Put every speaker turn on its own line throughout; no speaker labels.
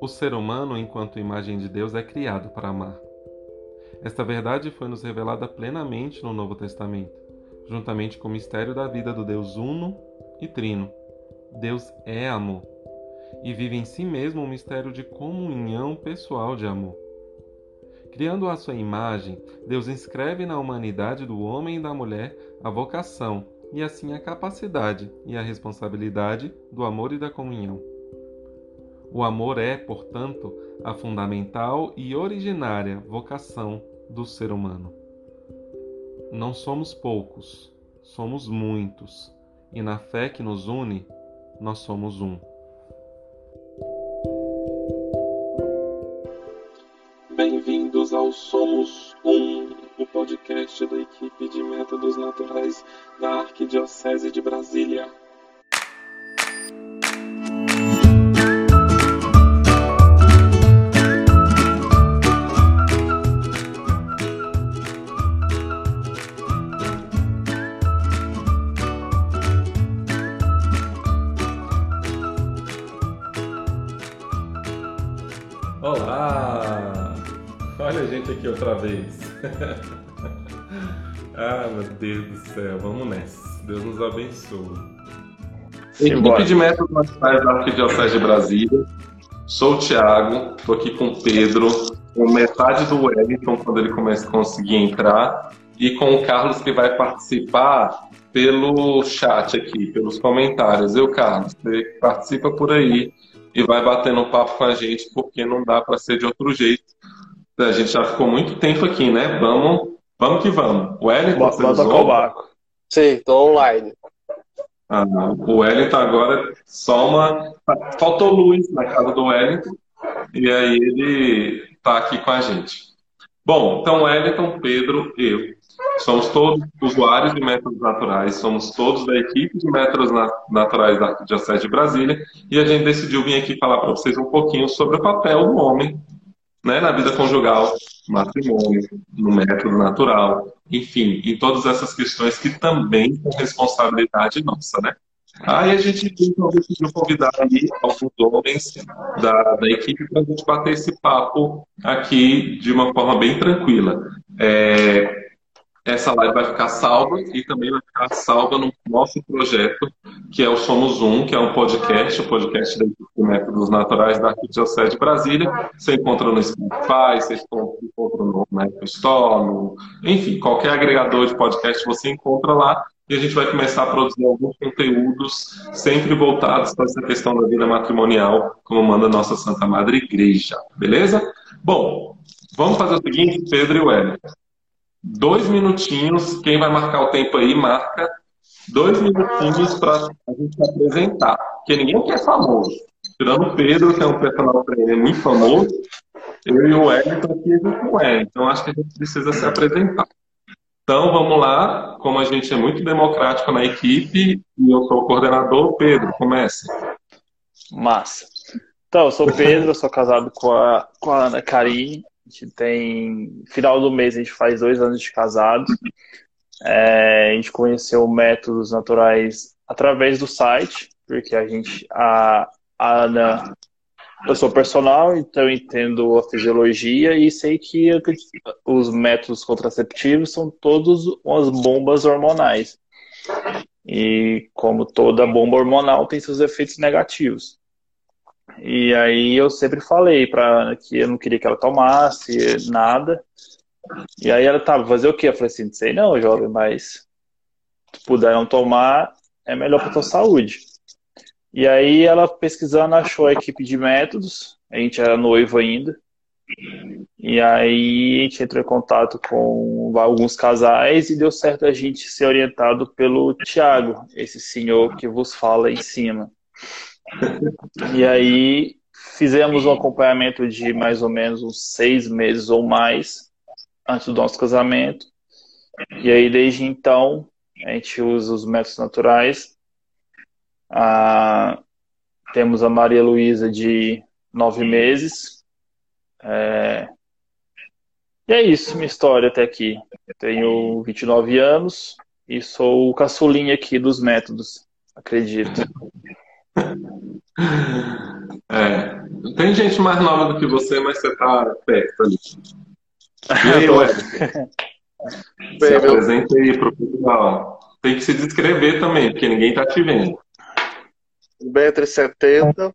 O ser humano, enquanto imagem de Deus, é criado para amar. Esta verdade foi nos revelada plenamente no Novo Testamento, juntamente com o mistério da vida do Deus Uno e Trino. Deus é amor e vive em si mesmo um mistério de comunhão pessoal de amor. Criando a sua imagem, Deus inscreve na humanidade do homem e da mulher a vocação e assim a capacidade e a responsabilidade do amor e da comunhão. O amor é, portanto, a fundamental e originária vocação do ser humano. Não somos poucos, somos muitos, e na fé que nos une, nós somos um.
Bem-vindos ao Somos Um, o podcast da equipe de métodos naturais da Arquidiocese de Brasília.
Deus do céu, vamos nessa. Deus nos abençoe.
Equipe de métodos naturais da Arquidiocese de Brasília. Sou o Thiago, estou aqui com o Pedro, com metade do Wellington quando ele começa a conseguir entrar, e com o Carlos que vai participar pelo chat aqui, pelos comentários. Eu, Carlos, você participa por aí e vai batendo um papo com a gente, porque não dá para ser de outro jeito. A gente já ficou muito tempo aqui, né? Vamos, vamos que vamos. O Wellington,
Bota, bota o barco. Sim, estou online.
Ah, o Wellington agora só uma. Faltou luz na casa do Wellington, e aí ele está aqui com a gente. Bom, então Wellington, Pedro, eu. Somos todos usuários de métodos naturais, somos todos da equipe de métodos naturais da Arquidiocese de Brasília, e a gente decidiu vir aqui falar para vocês um pouquinho sobre o papel do homem né, na vida conjugal, matrimônio, no método natural, enfim, em todas essas questões que também são responsabilidade nossa, né? Aí a gente decidiu convidar aí alguns homens da, da equipe para a gente bater esse papo aqui de uma forma bem tranquila. É, essa live vai ficar salva e também vai ficar salva no nosso projeto, que é o Somos Um, que é um podcast, o um podcast de Métodos Naturais da Arquidiocese de Brasília. Você encontra no Spotify, você encontra no Apple Store, no... enfim, qualquer agregador de podcast você encontra lá. E a gente vai começar a produzir alguns conteúdos sempre voltados para essa questão da vida matrimonial, como manda a nossa Santa Madre Igreja. Beleza? Bom, vamos fazer o seguinte, Pedro e Wellington dois minutinhos. Quem vai marcar o tempo aí, marca dois minutinhos para a gente se apresentar. Porque ninguém quer famoso. Tirando o Pedro, que é um personal trainer muito famoso, eu e o Wellington aqui a gente não é. Então acho que a gente precisa se apresentar. Então vamos lá, como a gente é muito democrático na equipe e eu sou o coordenador, Pedro, comece.
Massa. Então, eu sou Pedro, sou casado com a, com a Ana Karine, a gente tem. Final do mês a gente faz dois anos de casado. É, a gente conheceu métodos naturais através do site, porque a gente. A, a Ana. Eu sou personal, então entendo a fisiologia e sei que os métodos contraceptivos são todos umas bombas hormonais. E como toda bomba hormonal tem seus efeitos negativos. E aí eu sempre falei para que eu não queria que ela tomasse nada. E aí ela tava, fazer o quê? Eu falei assim, não sei não, jovem, mas se puder não tomar, é melhor para tua saúde. E aí ela pesquisando achou a equipe de métodos, a gente era noivo ainda. E aí a gente entrou em contato com alguns casais e deu certo a gente ser orientado pelo Tiago, esse senhor que vos fala em cima. E aí fizemos um acompanhamento de mais ou menos uns seis meses ou mais antes do nosso casamento. E aí desde então a gente usa os métodos naturais. Ah, temos a Maria Luísa de nove meses. É... E é isso, minha história até aqui. Eu tenho 29 anos e sou o caçulinha aqui dos métodos, acredito.
É, Tem gente mais nova do que você, mas você tá perto ali. E aí? Se apresenta aí pro pessoal. Tem que se descrever também, porque ninguém tá te vendo.
1,70m,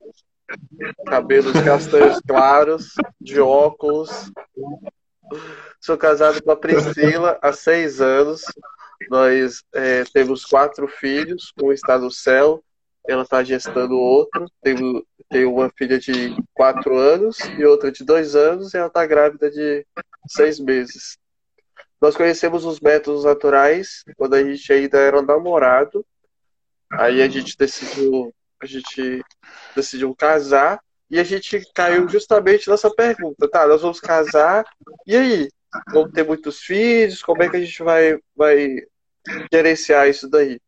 cabelos castanhos claros, de óculos. Sou casado com a Priscila há seis anos. Nós é, temos quatro filhos, um está no céu, ela está gestando outro. Tenho, tenho uma filha de quatro anos e outra de dois anos, e ela está grávida de seis meses. Nós conhecemos os métodos naturais quando a gente ainda era namorado. Aí a gente decidiu, a gente decidiu casar e a gente caiu justamente nessa pergunta, tá? Nós vamos casar e aí vamos ter muitos filhos? Como é que a gente vai vai gerenciar isso daí?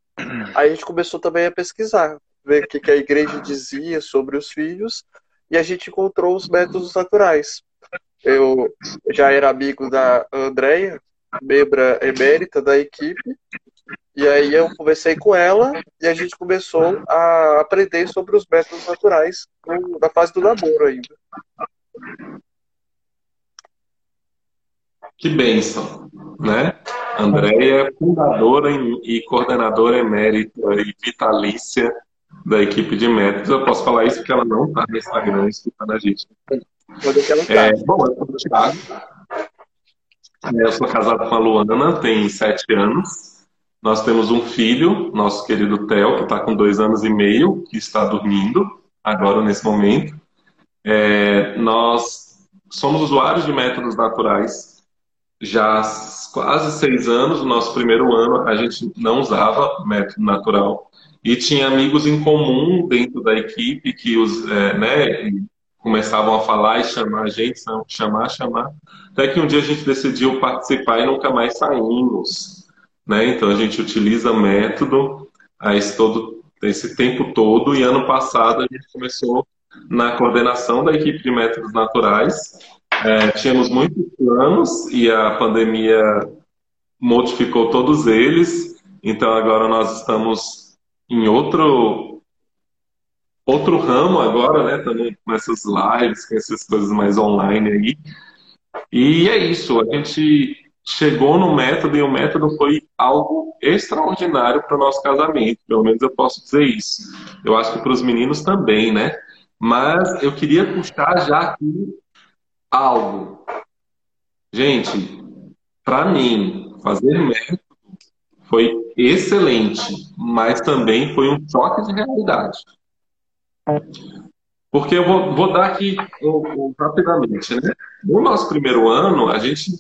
Aí a gente começou também a pesquisar, ver o que, a igreja dizia sobre os filhos e a gente encontrou os métodos naturais. Eu já era amigo da Andrea, membra emérita da equipe. E aí eu conversei com ela e a gente começou a aprender sobre os métodos naturais na fase do namoro ainda.
Que bênção, né? Andréia fundadora e coordenadora emérita e vitalícia da equipe de métodos. Eu posso falar isso porque ela não está no Instagram escutando a gente. É, bom, eu sou o Thiago, eu sou casado com a Luana, tem sete anos. Nós temos um filho, nosso querido Theo, que está com dois anos e meio, que está dormindo agora nesse momento. É, nós somos usuários de métodos naturais já há quase seis anos. No nosso primeiro ano, a gente não usava método natural e tinha amigos em comum dentro da equipe que os, é, né, começavam a falar e chamar a gente, chamar, chamar. Até que um dia a gente decidiu participar e nunca mais saímos. Né? Então a gente utiliza método esse, todo, esse tempo todo, e ano passado a gente começou na coordenação da equipe de métodos naturais. É, tínhamos muitos planos e a pandemia modificou todos eles, então agora nós estamos em outro outro ramo agora, né? Também com essas lives, com essas coisas mais online aí. E é isso, a gente chegou no método e o método foi algo extraordinário para o nosso casamento, pelo menos eu posso dizer isso. Eu acho que para os meninos também, né? Mas eu queria puxar já aqui algo. Gente, para mim, fazer método foi excelente, mas também foi um choque de realidade. Porque eu vou, vou dar aqui um, um, rapidamente, né? No nosso primeiro ano, a gente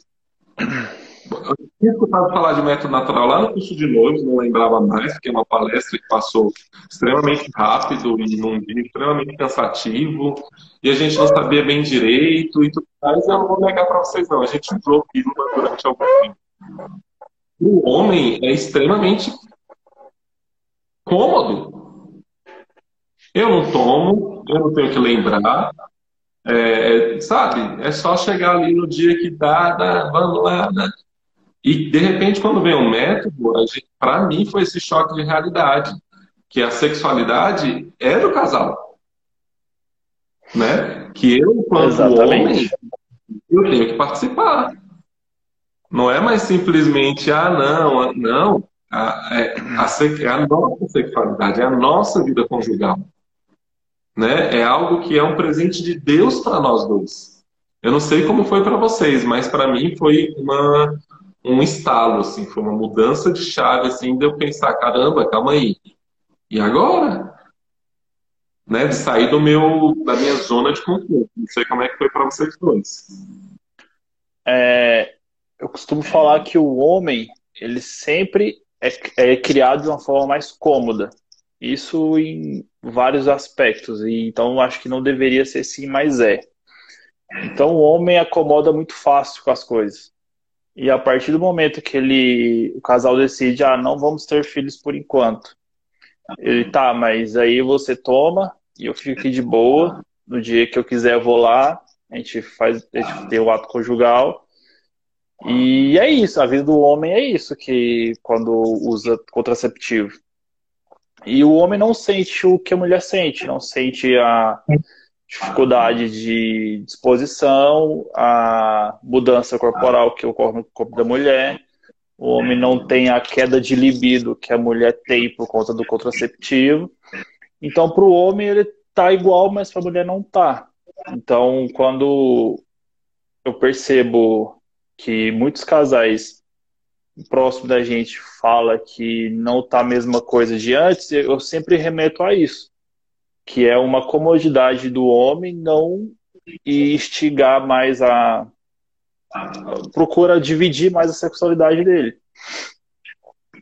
eu tinha escutado falar de método natural lá no curso de noivos, não lembrava mais, porque é uma palestra que passou extremamente rápido e num dia extremamente cansativo, e a gente não sabia bem direito e tudo mais. Eu não vou negar para vocês, não. A gente usou pílula durante algum tempo. O homem é extremamente cômodo eu não tomo, eu não tenho que lembrar. É, sabe? É só chegar ali no dia que dá, dá vamos lá. Né? E, de repente, quando vem um método, para mim foi esse choque de realidade. Que a sexualidade é do casal. Né? Que eu, enquanto Exatamente. homem, eu tenho que participar. Não é mais simplesmente, ah, não, não. A, é, a, é a nossa sexualidade, é a nossa vida conjugal né? É algo que é um presente de Deus para nós dois. Eu não sei como foi para vocês, mas para mim foi uma um estalo, assim, foi uma mudança de chave, assim, de eu pensar, caramba, calma aí, e agora? Né, de sair do meu, da minha zona de conforto. Não sei como é que foi para vocês dois.
É, eu costumo falar que o homem, ele sempre é, é criado de uma forma mais cômoda. Isso em vários aspectos, e então acho que não deveria ser assim, mas é. Então o homem acomoda muito fácil com as coisas. E a partir do momento que ele, o casal decide, ah, não vamos ter filhos por enquanto. Ele tá, mas aí você toma e eu fico aqui de boa. No dia que eu quiser eu vou lá, a gente faz, a gente tem o ato conjugal. E é isso, a vida do homem é isso que quando usa contraceptivo. E o homem não sente o que a mulher sente, não sente a, dificuldade de disposição, a mudança corporal que ocorre no corpo da mulher, o homem não tem a queda de libido que a mulher tem por conta do contraceptivo. Então, para o homem, ele tá igual, mas para a mulher não tá. Então, quando eu percebo que muitos casais próximo da gente fala que não tá a mesma coisa de antes, eu sempre remeto a isso, que é uma comodidade do homem não instigar mais a, procura dividir mais a sexualidade dele.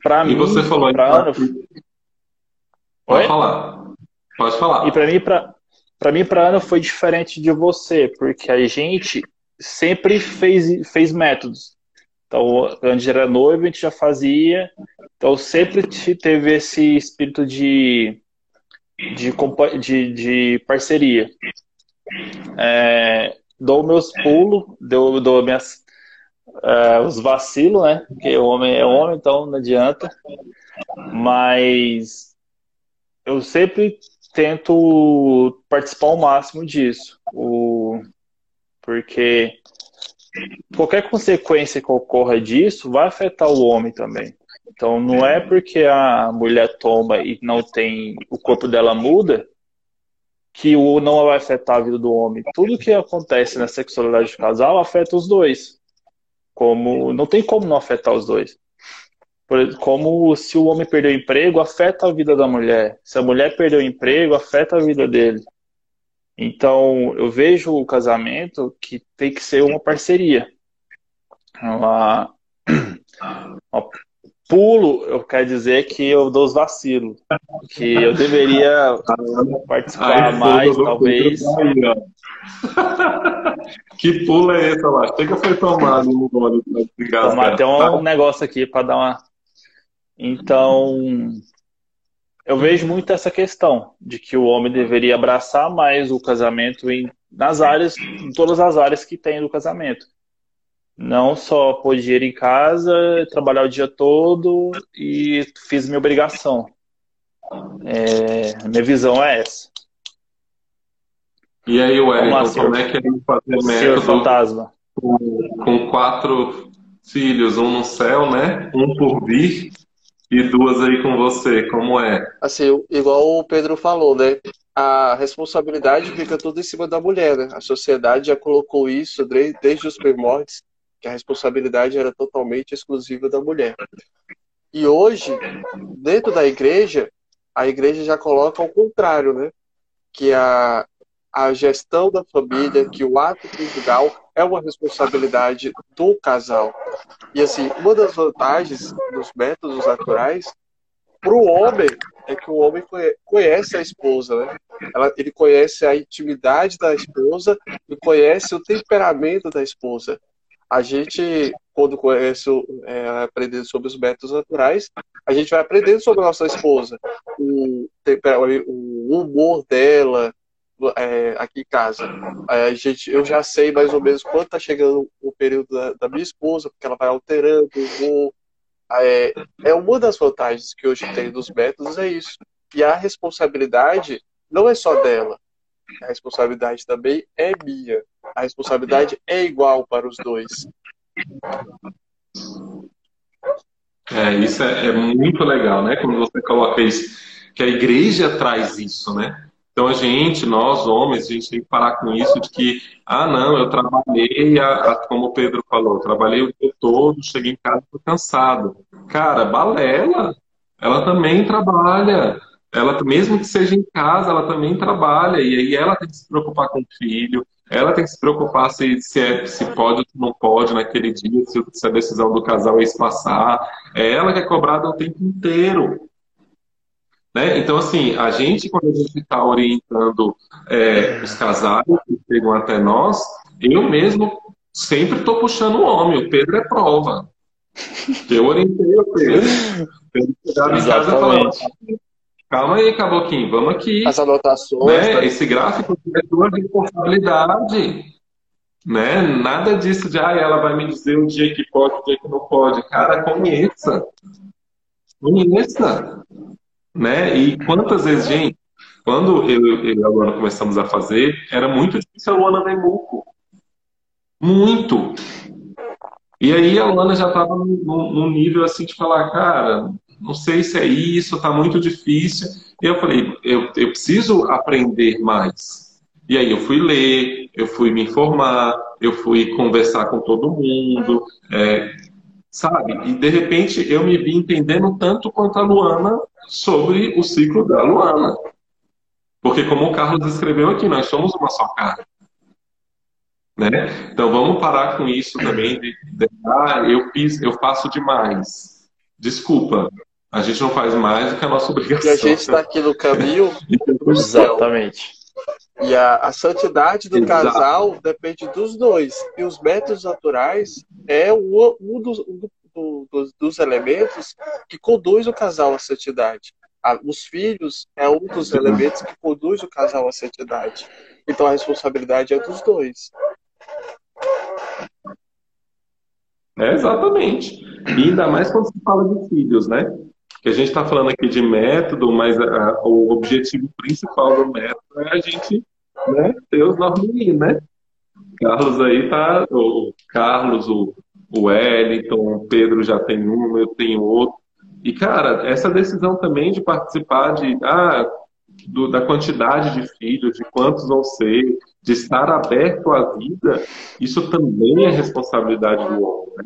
Para mim,
você falou
pra Ana...
Pode Oi? falar. Pode falar.
E para mim, para para mim, para Ana foi diferente de você, porque a gente sempre fez, fez métodos. Então, antes era noivo, a gente já fazia. Então, sempre teve esse espírito de, de, de, de parceria. É, dou meus pulos, dou, dou minhas, é, os vacilos, né? Porque o homem é homem, então não adianta. Mas eu sempre tento participar ao máximo disso. O, porque qualquer consequência que ocorra disso vai afetar o homem também. Então não é porque a mulher toma e não tem o corpo dela muda que o não vai afetar a vida do homem. Tudo que acontece na sexualidade do casal afeta os dois. Como não tem como não afetar os dois. Como se o homem perder o emprego, afeta a vida da mulher. Se a mulher perder o emprego, afeta a vida dele. Então, eu vejo o casamento que tem que ser uma parceria. Uma, uma pulo, eu quero dizer que eu dou os vacilos. Que eu deveria participar Ai, mais, talvez.
que pulo é esse, lá? Chega foi tomado no gole.
Tomar até um negócio aqui para dar uma. Então, eu vejo muito essa questão de que o homem deveria abraçar mais o casamento em, nas áreas, em todas as áreas que tem do casamento. Não só pôr dinheiro em casa, trabalhar o dia todo e fiz minha obrigação. É, minha visão é essa.
E aí, Wellington, como é que ele fazer método
fantasma.
Com, com quatro filhos, um no céu, né? Um por vir e duas aí com você, como é?
Assim, igual o Pedro falou, né? A responsabilidade fica tudo em cima da mulher, né? A sociedade já colocou isso desde os primórdios, que a responsabilidade era totalmente exclusiva da mulher. E hoje, dentro da igreja, a igreja já coloca ao contrário, né? Que a, a gestão da família, que o ato conjugal é uma responsabilidade do casal. E assim, uma das vantagens dos métodos naturais para o homem é que o homem conhece a esposa, né? Ela, ele conhece a intimidade da esposa e conhece o temperamento da esposa. A gente, quando conhece, é, aprendendo sobre os métodos naturais, a gente vai aprendendo sobre a nossa esposa, o, o humor dela, é, aqui em casa. A gente, eu já sei mais ou menos quando está chegando o período da, da, minha esposa, porque ela vai alterando, vou, é, é uma das vantagens que hoje tem dos métodos, é isso. E a responsabilidade não é só dela. A responsabilidade também é minha. A responsabilidade é igual para os dois.
É, isso é, é muito legal, né? Quando você coloca isso, que a igreja traz isso, né? Então a gente, nós homens, a gente tem que parar com isso de que, ah não, eu trabalhei, a, a, como o Pedro falou, trabalhei o dia todo, cheguei em casa tô cansado. Cara, balela, ela também trabalha. Ela, mesmo que seja em casa, ela também trabalha. E aí ela tem que se preocupar com o filho, ela tem que se preocupar se, se, é, se pode ou não pode naquele dia, se, se a decisão do casal é espaçar. É ela que é cobrada o tempo inteiro. Né? Então, assim, a gente, quando a gente está orientando é, os casais que chegam até nós, eu mesmo sempre estou puxando o homem. O Pedro é prova. Eu orientei o Pedro. Pedro em casa calma aí, Caboquinho, vamos aqui.
As anotações.
Né? Tá... Esse gráfico é tua responsabilidade. Né? Nada disso de, ah, ela vai me dizer o dia que pode, o dia que não pode. Cara, conheça. Conheça. Né? E quantas vezes, gente, Quando eu, eu e a Luana começamos a fazer, era muito difícil a Luana ver muco. Muito. E aí a Luana já estava num, nível assim de falar, cara, não sei se é isso, tá muito difícil. E eu falei, eu, eu preciso aprender mais. E aí eu fui ler, eu fui me informar, eu fui conversar com todo mundo, é, sabe? E de repente eu me vi entendendo tanto quanto a Luana sobre o ciclo da Luana. Porque como o Carlos escreveu aqui, nós somos uma só carne. Né? Então vamos parar com isso também de, de ah, eu fiz, eu faço demais. Desculpa, a gente não faz mais do que a nossa obrigação.
E a gente está aqui no caminho.
Exatamente.
E a, a santidade do Exato. casal depende dos dois. E os métodos naturais é um, um dos, um do, dos, dos elementos que conduz o casal à santidade os filhos é um dos elementos que conduz o casal à santidade. Então a responsabilidade é dos dois.
É, exatamente. E ainda mais quando se fala de filhos, né? Que a gente está falando aqui de método, mas a, o objetivo principal do método é a gente né, ter os meninos, né? Carlos aí tá. O Carlos, o, o Wellington, o Pedro já tem um, eu tenho outro. E, cara, essa decisão também de participar de, ah, do, da quantidade de filhos, de quantos vão ser, de estar aberto à vida, isso também é responsabilidade do homem. Né?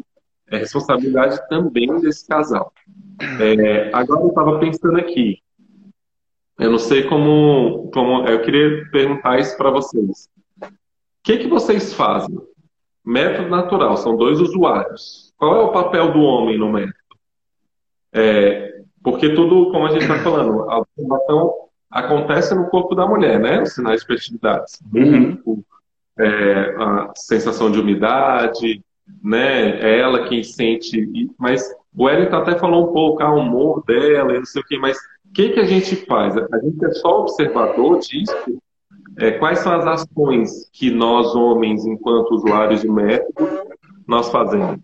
É responsabilidade também desse casal. É, agora eu estava pensando aqui, eu não sei como, como eu queria perguntar isso para vocês. O que, que vocês fazem? Método natural, são dois usuários. Qual é o papel do homem no método? É, porque tudo, como a gente está falando, a observação acontece no corpo da mulher, né? Os sinais de fertilidade. Uhum. É, a sensação de umidade, né? É ela quem sente. Mas o Wellington até falou um pouco, ah, o humor dela e não sei o quê, mas o que, que a gente faz? A gente é só observador disso? É, quais são as ações que nós, homens, enquanto usuários de método, nós fazemos?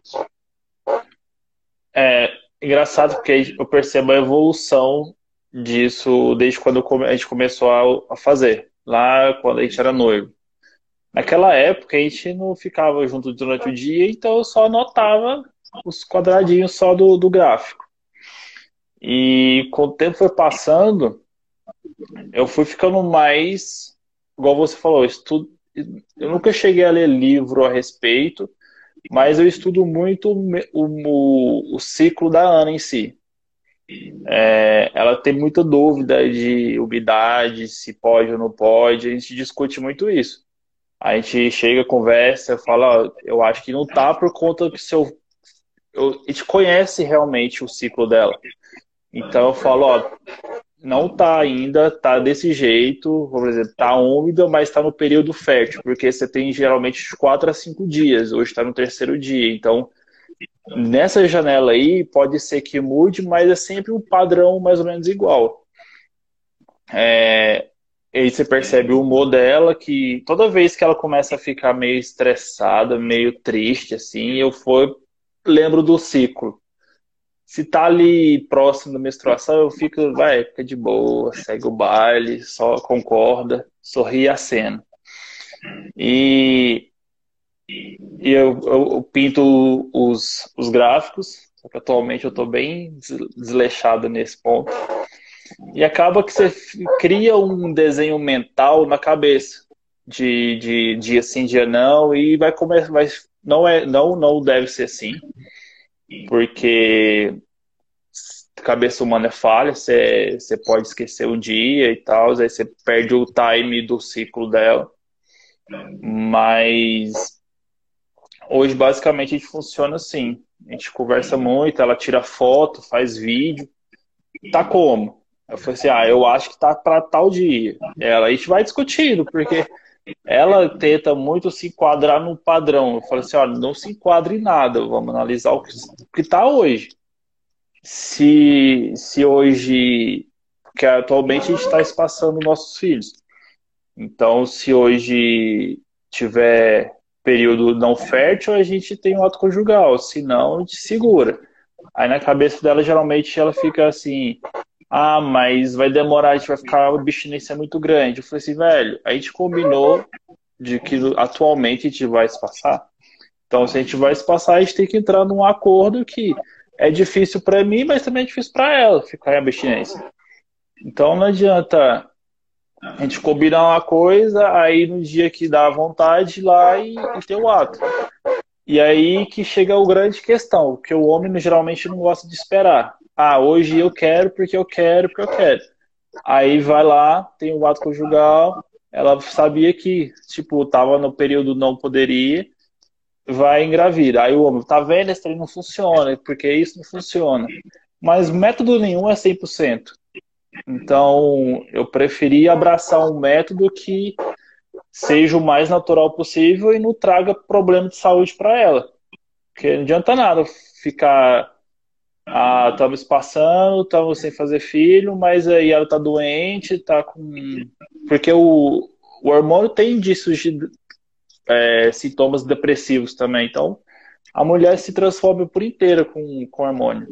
É, engraçado porque eu percebo a evolução disso desde quando a gente começou a fazer, lá quando a gente era noivo. Naquela época a gente não ficava junto durante o dia, então eu só anotava os quadradinhos só do, do gráfico. E com o tempo foi passando, eu fui ficando mais, igual você falou, estudo, eu nunca cheguei a ler livro a respeito, mas eu estudo muito o, o, o ciclo da Ana em si. É, ela tem muita dúvida de umidade, se pode ou não pode, a gente discute muito isso. A gente chega, conversa, fala, ó, eu acho que não tá por conta que seu. Eu, a gente conhece realmente o ciclo dela. Então eu falo, ó, não tá ainda, tá desse jeito, por exemplo, tá úmida, mas está no período fértil, porque você tem geralmente de 4 a 5 dias, hoje está no terceiro dia. Então, nessa janela aí, pode ser que mude, mas é sempre um padrão mais ou menos igual. É, aí você percebe o humor dela, que toda vez que ela começa a ficar meio estressada, meio triste, assim, eu for, lembro do ciclo se tá ali próximo da menstruação, eu fico, vai, fica de boa, segue o baile, só concorda, sorri a cena. E, e eu, eu, eu, pinto os, os gráficos, só que atualmente eu estou bem desleixado nesse ponto. E acaba que você cria um desenho mental na cabeça de, de dia sim, dia não, e vai começar, vai, não é, não, não deve ser assim porque cabeça humana é falha, você, você pode esquecer o dia e tal, aí você perde o time do ciclo dela. Mas hoje basicamente a gente funciona assim. A gente conversa muito, ela tira foto, faz vídeo. Tá como? Eu falei assim, ah, eu acho que tá para tal dia. Ela, a gente vai discutindo, porque ela tenta muito se enquadrar no padrão. Eu falei assim, olha, não se enquadre em nada, vamos analisar o que, está hoje. Se, se hoje, porque atualmente a gente está espaçando nossos filhos. Então, se hoje tiver período não fértil, a gente tem um ato conjugal, se não, a gente segura. Aí na cabeça dela, geralmente, ela fica assim, Ah, mas vai demorar, a gente vai ficar uma abstinência muito grande. Eu falei assim, velho, a gente combinou de que atualmente a gente vai se passar. Então, se a gente vai se passar, a gente tem que entrar num acordo que é difícil para mim, mas também é difícil para ela ficar em abstinência. Então, não adianta a gente combinar uma coisa, aí no dia que dá vontade ir lá e, e ter o ato. E aí que chega a grande questão, que o homem geralmente não gosta de esperar. Ah, hoje eu quero porque eu quero, porque eu quero. Aí vai lá, tem o ato conjugal, ela sabia que, tipo, tava no período não poderia, vai engravida. Aí o homem, tá vendo, esse trem não funciona, porque isso não funciona. Mas método nenhum é 100%. Então, eu preferi abraçar um método que seja o mais natural possível e não traga problema de saúde para ela. Porque não adianta nada ficar. Ah, estamos passando, estamos sem fazer filho, mas aí ela está doente, está com. Porque o, o hormônio tem indícios de é, sintomas depressivos também. Então, a mulher se transforma por inteira com, com hormônio.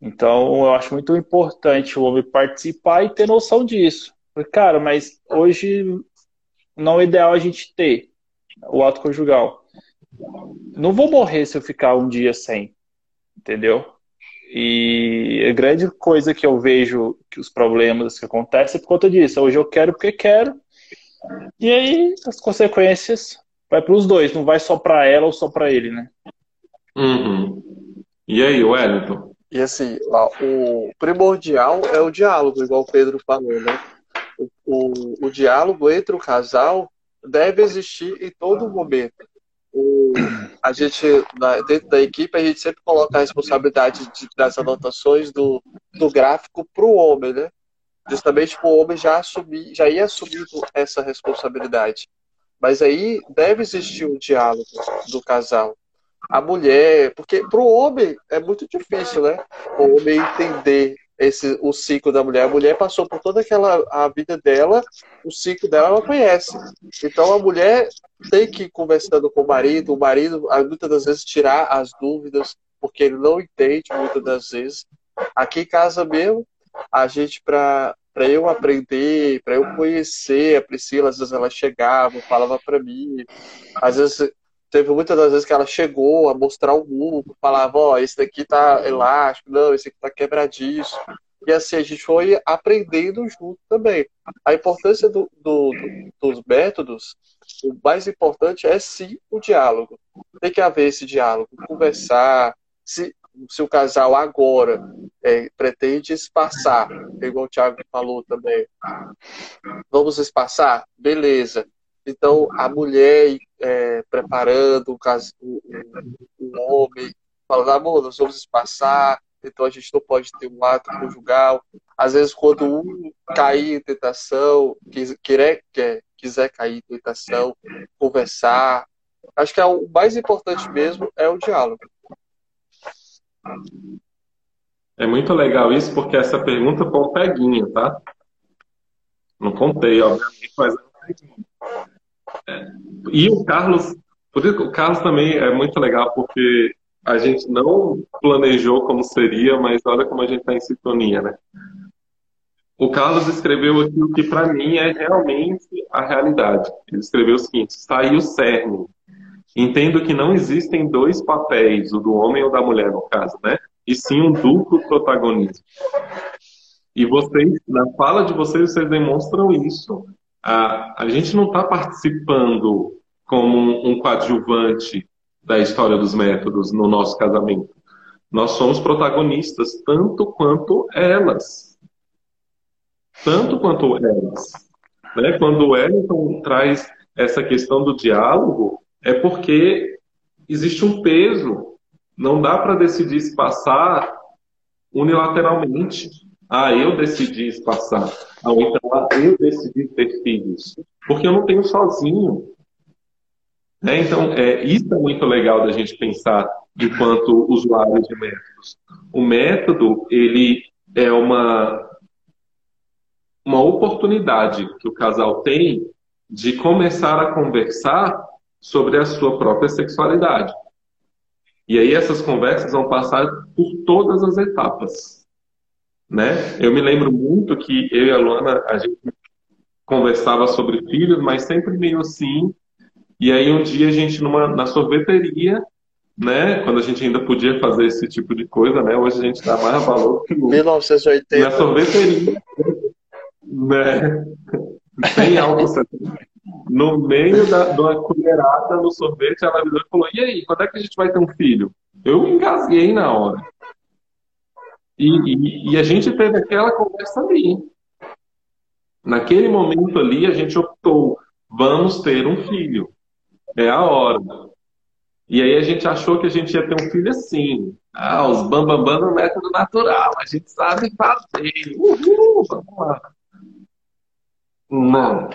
Então, eu acho muito importante o homem participar e ter noção disso. Cara, mas hoje não é ideal a gente ter o ato conjugal. Não vou morrer se eu ficar um dia sem, entendeu? E a grande coisa que eu vejo que os problemas que acontecem é por conta disso. Hoje eu quero porque quero. E aí as consequências vai para os dois, não vai só para ela ou só para ele, né?
Uhum. E aí, Wellington?
E assim, ó, o primordial é o diálogo, igual o Pedro falou, né? O, o, o diálogo entre o casal deve existir em todo momento. O, a gente, dentro da equipe, a gente sempre coloca a responsabilidade de, das anotações do, do gráfico para o homem, né? Justamente para o homem já assumir, já ia assumindo essa responsabilidade. Mas aí deve existir um diálogo do casal a mulher, porque para o homem é muito difícil, né? O homem entender esse o ciclo da mulher. A mulher passou por toda aquela a vida dela, o ciclo dela ela conhece. Então a mulher tem que ir conversando com o marido, o marido muitas das vezes tirar as dúvidas, porque ele não entende muitas das vezes. Aqui em casa mesmo, a gente para para eu aprender, para eu conhecer a Priscila, às vezes ela chegava, falava para mim, às vezes teve muitas das vezes que ela chegou a mostrar o mundo, falava, ó, oh, esse daqui tá elástico, não, esse aqui tá quebradiço. E assim, a gente foi aprendendo junto também. A importância do, do, do, dos métodos, o mais importante é sim o diálogo. Tem que haver esse diálogo, conversar. Se, se o casal agora é, pretende espaçar, igual o Thiago falou também, vamos espaçar? Beleza. Então, a mulher é, preparando o, caso, o, o, homem, falando, amor, nós vamos passar, então a gente não pode ter um ato conjugal. Às vezes, quando um cair em tentação, quiser, quer, quiser cair em tentação, conversar. Acho que é o mais importante mesmo é o diálogo.
É muito legal isso, porque essa pergunta foi um peguinha, tá? Não contei, obviamente, mas é um peguinha. E o Carlos, o Carlos também é muito legal, porque a gente não planejou como seria, mas olha como a gente está em sintonia, né? O Carlos escreveu aquilo que para mim é realmente a realidade. Ele escreveu o seguinte: saiu o cerne. Entendo que não existem dois papéis, o do homem ou da mulher, no caso, né? E sim um duplo protagonismo. E vocês, na fala de vocês, vocês demonstram isso a, gente não está participando como um coadjuvante da história dos métodos no nosso casamento. Nós somos protagonistas tanto quanto elas. Tanto quanto elas. Né? Quando o Wellington traz essa questão do diálogo, é porque existe um peso. Não dá para decidir se passar unilateralmente. Ah, eu decidi espaçar. Ah, então ah, eu decidi ter filhos. Porque eu não tenho sozinho. Né? Então, é, isso é muito legal da gente pensar enquanto usuários de métodos. O método, ele é uma, uma oportunidade que o casal tem de começar a conversar sobre a sua própria sexualidade. E aí essas conversas vão passar por todas as etapas né? Eu me lembro muito que eu e a Luana, a gente conversava sobre filhos, mas sempre meio assim. E aí um dia a gente numa, na sorveteria, né? Quando a gente ainda podia fazer esse tipo de coisa, né? Hoje a gente dá mais valor que
1980.
Na sorveteria, né? Sem álcool 70. No meio da, de uma colherada no sorvete, ela virou e falou: E aí, quando é que a gente vai ter um filho? Eu engasguei na hora. E, e, e a gente teve aquela conversa ali. Naquele momento ali, a gente optou: vamos ter um filho. É a hora. E aí a gente achou que a gente ia ter um filho assim. Ah, os bambambam bam, bam no método natural. A gente sabe fazer. Uhul, vamos lá. Não.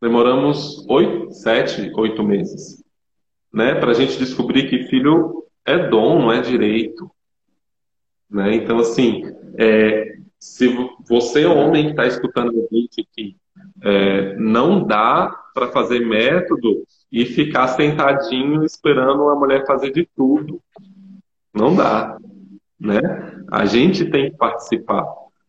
Demoramos oito, sete, oito meses. Né, para a gente descobrir que filho é dom, não é direito. Né? Então, assim, é, se você, homem que está escutando a gente aqui, é, não dá para fazer método e ficar sentadinho esperando a mulher fazer de tudo. Não dá. Né? A gente tem que participar.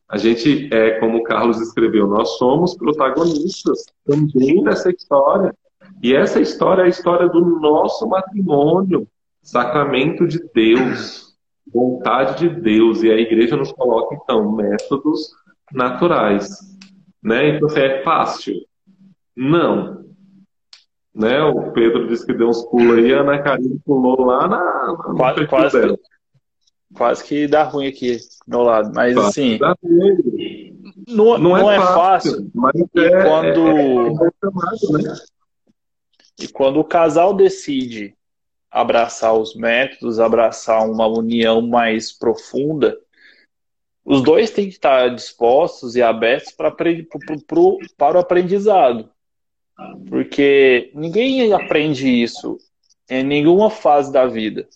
A gente, é, como o Carlos escreveu, nós somos protagonistas também dessa história. E essa história é a história do nosso matrimônio, sacramento de Deus, vontade de Deus. E a igreja nos coloca, então, métodos naturais. Né? Então, assim, é fácil? Não. Né? O Pedro disse que deu uns pulos aí, a Ana Karine pulou lá na,
na quase, quase, que, quase que dá ruim aqui do meu lado. Mas quase assim. Não, não, é não é, fácil, fácil mas e é, quando é, é né? e quando o casal decide abraçar os métodos, abraçar uma união mais profunda, os dois têm que estar dispostos e abertos para, para o aprendizado. Porque ninguém aprende isso em nenhuma fase da vida.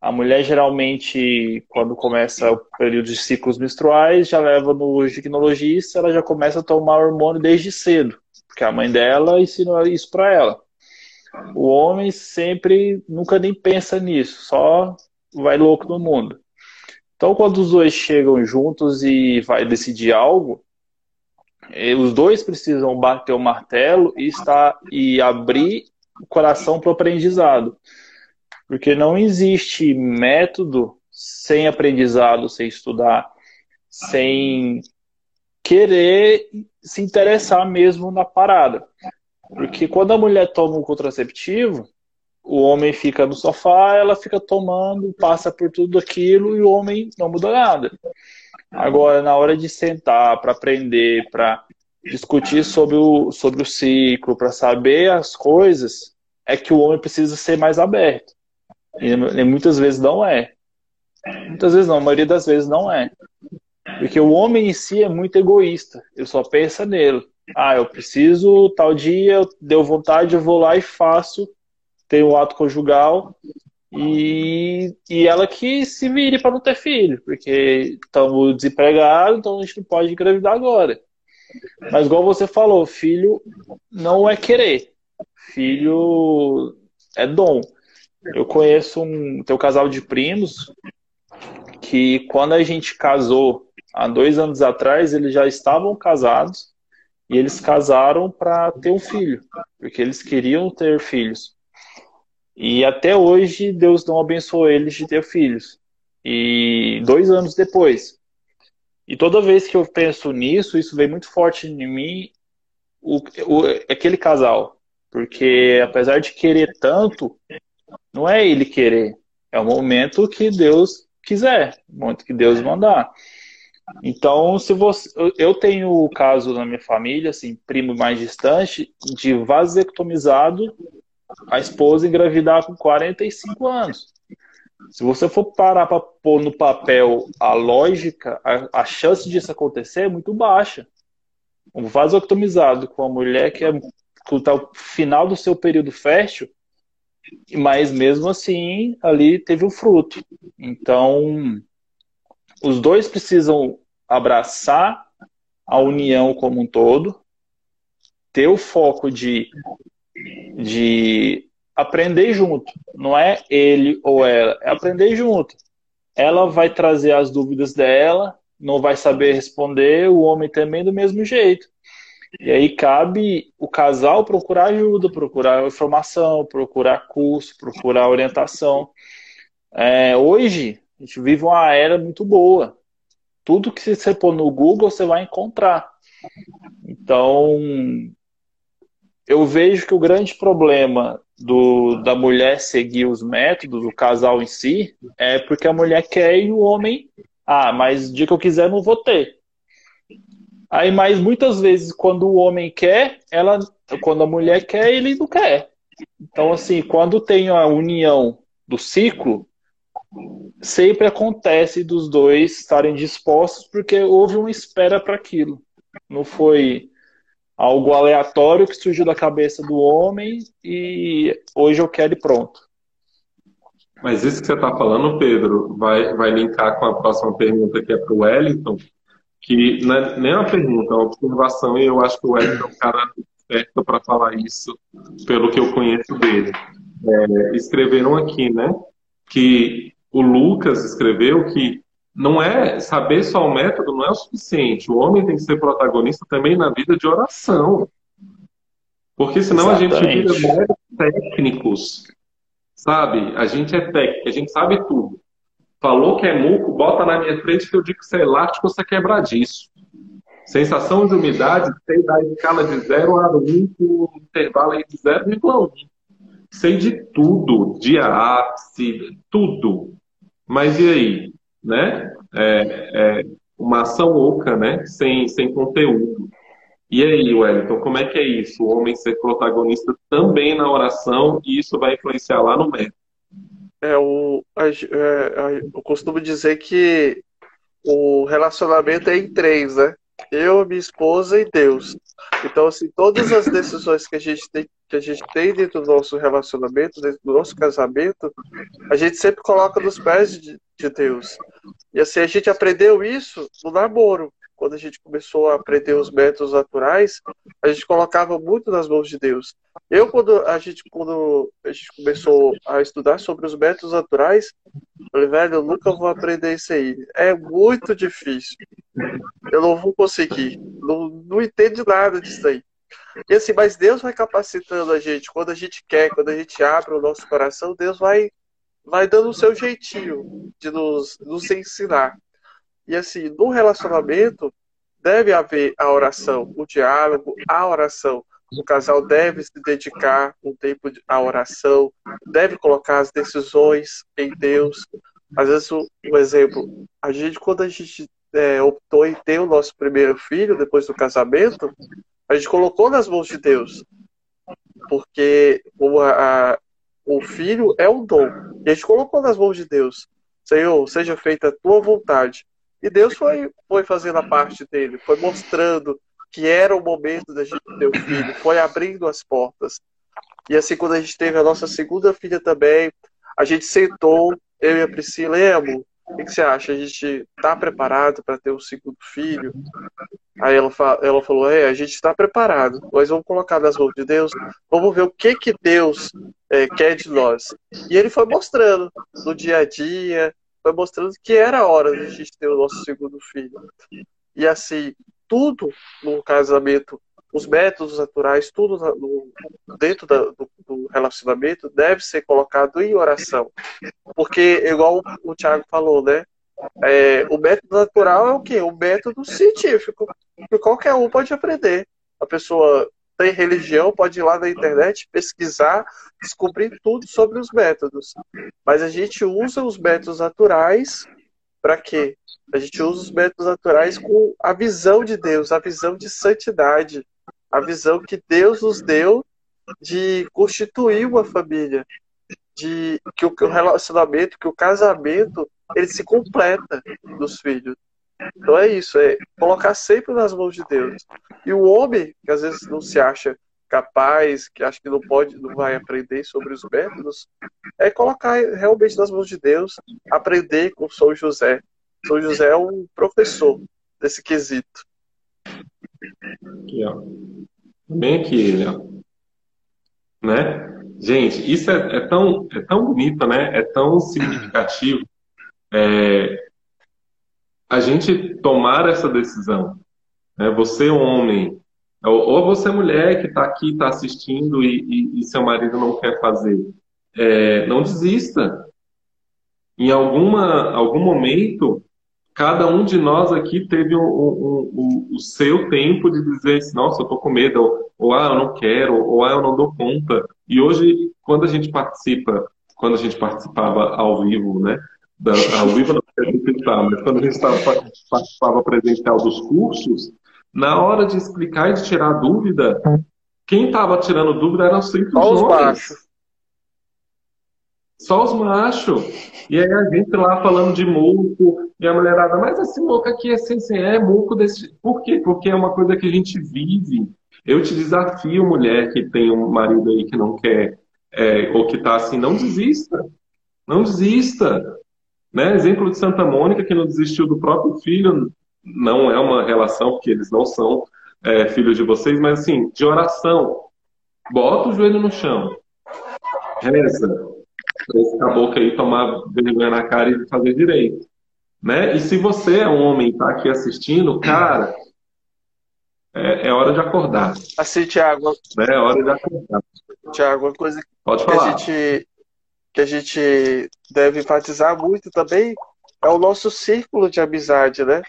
A mulher geralmente, quando começa o período de ciclos menstruais, já leva no ginecologista, ela já começa a tomar hormônio desde cedo, porque a mãe dela ensinou isso para ela. O homem sempre, nunca nem pensa nisso, só vai louco no mundo. Então, quando os dois chegam juntos e vai decidir algo, eh, os dois precisam bater o martelo e estar e abrir o coração para o aprendizado, porque não existe método sem aprendizado, sem estudar, sem querer se interessar mesmo na parada. Porque quando a mulher toma um contraceptivo, o homem fica no sofá, ela fica tomando, passa por tudo aquilo e o homem não muda nada. Agora, na hora de sentar para aprender, para discutir sobre o, sobre o ciclo, para saber as coisas, é que o homem precisa ser mais aberto. E, e muitas vezes não é. Muitas vezes não, a maioria das vezes não é. Porque o homem em si é muito egoísta, ele só pensa nele. Ah, eu preciso, tal dia, deu vontade, eu vou lá e faço, tenho o ato conjugal, e, e ela que se vire para não ter filho, porque estamos desempregados, então a gente não pode engravidar agora. Mas igual você falou, filho não é querer, filho é dom. Eu conheço um, tem um casal de primos que quando a gente casou há dois anos atrás, eles já estavam casados e eles casaram para ter um filho, porque eles queriam ter filhos. E até hoje Deus não abençoou eles de ter filhos. E dois anos depois. E toda vez que eu penso nisso, isso vem muito forte em mim, o, o, aquele casal. Porque apesar de querer tanto, não é ele querer. É o momento que Deus quiser, o momento que Deus mandar. Então, se você, eu tenho o caso na minha família, assim, primo mais distante, de vasectomizado, a esposa engravidar com 45 anos. Se você for parar para pôr no papel a lógica, a, a, chance disso acontecer é muito baixa. Um vasectomizado com uma mulher que é que está no final do seu período fértil, mas mesmo assim ali teve o um fruto. Então, os dois precisam abraçar a união como um todo, ter o foco de, de aprender junto. Não é ele ou ela, é aprender junto. Ela vai trazer as dúvidas dela, não vai saber responder, o homem também do mesmo jeito. E aí cabe o casal procurar ajuda, procurar informação, procurar curso, procurar orientação. É, hoje, a gente vive uma era muito boa. Tudo que você pôr no Google, você vai encontrar. Então, eu vejo que o grande problema do, da mulher seguir os métodos, do casal em si, é porque a mulher quer e o homem, ah, mas o dia que eu quiser não vou ter. Aí, mas muitas vezes, quando o homem quer, ela, quando a mulher quer, ele não quer. Então, assim, quando tem a união do ciclo, sempre acontece dos dois estarem dispostos, porque houve uma espera para aquilo. Não foi algo aleatório que surgiu da cabeça do homem e hoje eu quero e pronto.
Mas isso que você está falando, Pedro, vai, vai linkar com a próxima pergunta que é para o Wellington, que não é nem uma pergunta, é uma observação, e eu acho que o Wellington é um cara certo para falar isso, pelo que eu conheço dele. É, escreveram aqui, né, que o Lucas escreveu que não é saber só o método não é o suficiente. O homem tem que ser protagonista também na vida de oração. Porque senão Exatamente. a gente vira técnicos. Sabe? A gente é técnico, a gente sabe tudo. Falou que é muco, bota na minha frente que eu digo que você é elástico, você quebra disso. Sensação de umidade, sei da escala de 0 a 1, com um intervalo aí de 0,1. Sei de tudo, de ápice, tudo. Mas e aí? né? É, é uma ação oca, né? Sem, sem conteúdo. E aí, Wellington, como é que é isso? O homem ser protagonista também na oração e isso vai influenciar lá no método.
É, o, a, é, eu costumo dizer que o relacionamento é em três, né? Eu, minha esposa e Deus. Então, assim, todas as decisões que a gente tem, que a gente tem dentro do nosso relacionamento, dentro do nosso casamento, a gente sempre coloca nos pés de, de Deus. E assim, a gente aprendeu isso no namoro. Quando a gente começou a aprender os métodos naturais, a gente colocava muito nas mãos de Deus. Eu, quando a gente, quando a gente começou a estudar sobre os métodos naturais, falei, velho, eu nunca vou aprender isso aí. É muito difícil. Eu não vou conseguir. Não, não entendo nada disso aí. E assim, mas Deus vai capacitando a gente. Quando a gente quer, quando a gente abre o nosso coração, Deus vai vai dando o seu jeitinho de nos, nos ensinar. E assim, no relacionamento, deve haver a oração, o diálogo, a oração. O casal deve se dedicar um tempo à oração, deve colocar as decisões em Deus. Às vezes, um exemplo, a gente, quando a gente é, optou em ter o nosso primeiro filho, depois do casamento, a gente colocou nas mãos de Deus. Porque a, o filho é um dom. E a gente colocou nas mãos de Deus. Senhor, seja feita a tua vontade. E Deus foi, foi fazendo a parte dele, foi mostrando que era o momento da gente ter o filho, foi abrindo as portas. E assim, quando a gente teve a nossa segunda filha também, a gente sentou, eu e a Priscila, e amor, o que, você acha? A gente está preparado para ter um segundo filho? Aí ela, ela falou: É, a gente está preparado, nós vamos colocar nas mãos de Deus, vamos ver o que, que Deus é, quer de nós. E ele foi mostrando no dia a dia, foi mostrando que era a hora de a gente ter o nosso segundo filho. E assim, tudo no casamento os métodos naturais, tudo dentro da, do, do, relacionamento deve ser colocado em oração. Porque, igual o, o Tiago falou, né? É, o método natural é o quê? O método científico, que qualquer um pode aprender. A pessoa tem religião, pode ir lá na internet, pesquisar, descobrir tudo sobre os métodos. Mas a gente usa os métodos naturais para quê? A gente usa os métodos naturais com a visão de Deus, a visão de santidade a visão que Deus nos deu de constituir uma família, de que o relacionamento, que o casamento, ele se completa dos filhos. Então é isso, é colocar sempre nas mãos de Deus. E o homem, que às vezes não se acha capaz, que acha que não pode, não vai aprender sobre os métodos, é colocar realmente nas mãos de Deus, aprender com São José. São José é um professor desse quesito.
Aqui, ó. Bem aqui ele, ó. Né? Gente, isso é, é, tão, é tão bonito, né? É tão significativo. É... a gente tomar essa decisão. Né? Você, homem, ou você, mulher, que está aqui, está assistindo e, e, e, seu marido não quer fazer, é, não desista. Em alguma, algum momento, cada um de nós aqui teve o, o, o, o seu tempo de dizer assim, nossa, eu estou com medo, ou, ou, ah, eu não quero, ou ah, eu não dou conta. E hoje, quando a gente participa, quando a gente participava ao vivo, né, da, ao vivo não participar, mas quando a gente estava, participava presencial dos cursos, na hora de explicar e de tirar dúvida, quem estava tirando dúvida eram sempre os,
os.
Só os machos. E aí a gente lá falando de muco, e a mulherada, mas esse muco aqui é sem é muco desse. Por quê? Porque é uma coisa que a gente vive. Eu te desafio, mulher que tem um marido aí que não quer, é, ou que tá assim, não desista. Não desista. Né? Exemplo de Santa Mônica, que não desistiu do próprio filho, não é uma relação, porque eles não são é, filhos de vocês, mas assim, de oração. Bota o joelho no chão. Reza. Esse caboclo aí tomar vergonha na cara e fazer direito. Né? E se você é um homem e tá aqui assistindo, cara, é, é hora de acordar.
Assim, Tiago.
Né? É hora de acordar.
Tiago, uma coisa
Pode
que a gente que a gente deve enfatizar muito também é o nosso círculo de amizade, né?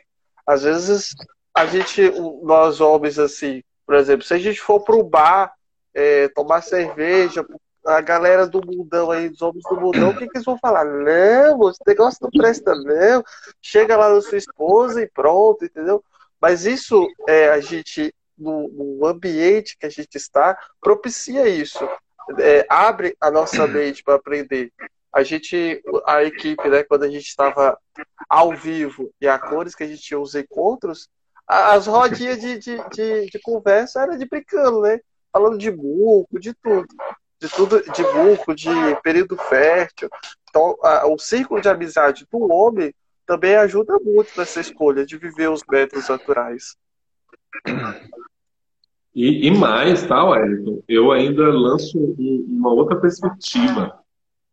Às vezes a gente, nós homens assim, por exemplo, se a gente for para o bar é, tomar cerveja, a galera do mundão aí, os homens do mundão, o que, que eles vão falar? Não, esse negócio não presta, não. Chega lá na sua esposa e pronto, entendeu? Mas isso, é, a gente, no, no ambiente que a gente está, propicia isso é, abre a nossa mente para aprender. A gente, a equipe, né, quando a gente estava ao vivo e a cores que a gente tinha os encontros, as rodinhas de, de, de, de conversa era de brincando, né? Falando de buco, de tudo. De tudo, de buco, de período fértil. Então, a, o círculo de amizade do homem também ajuda muito nessa escolha de viver os métodos naturais.
E, e mais, tá, Wellington? Eu ainda lanço um, uma outra perspectiva.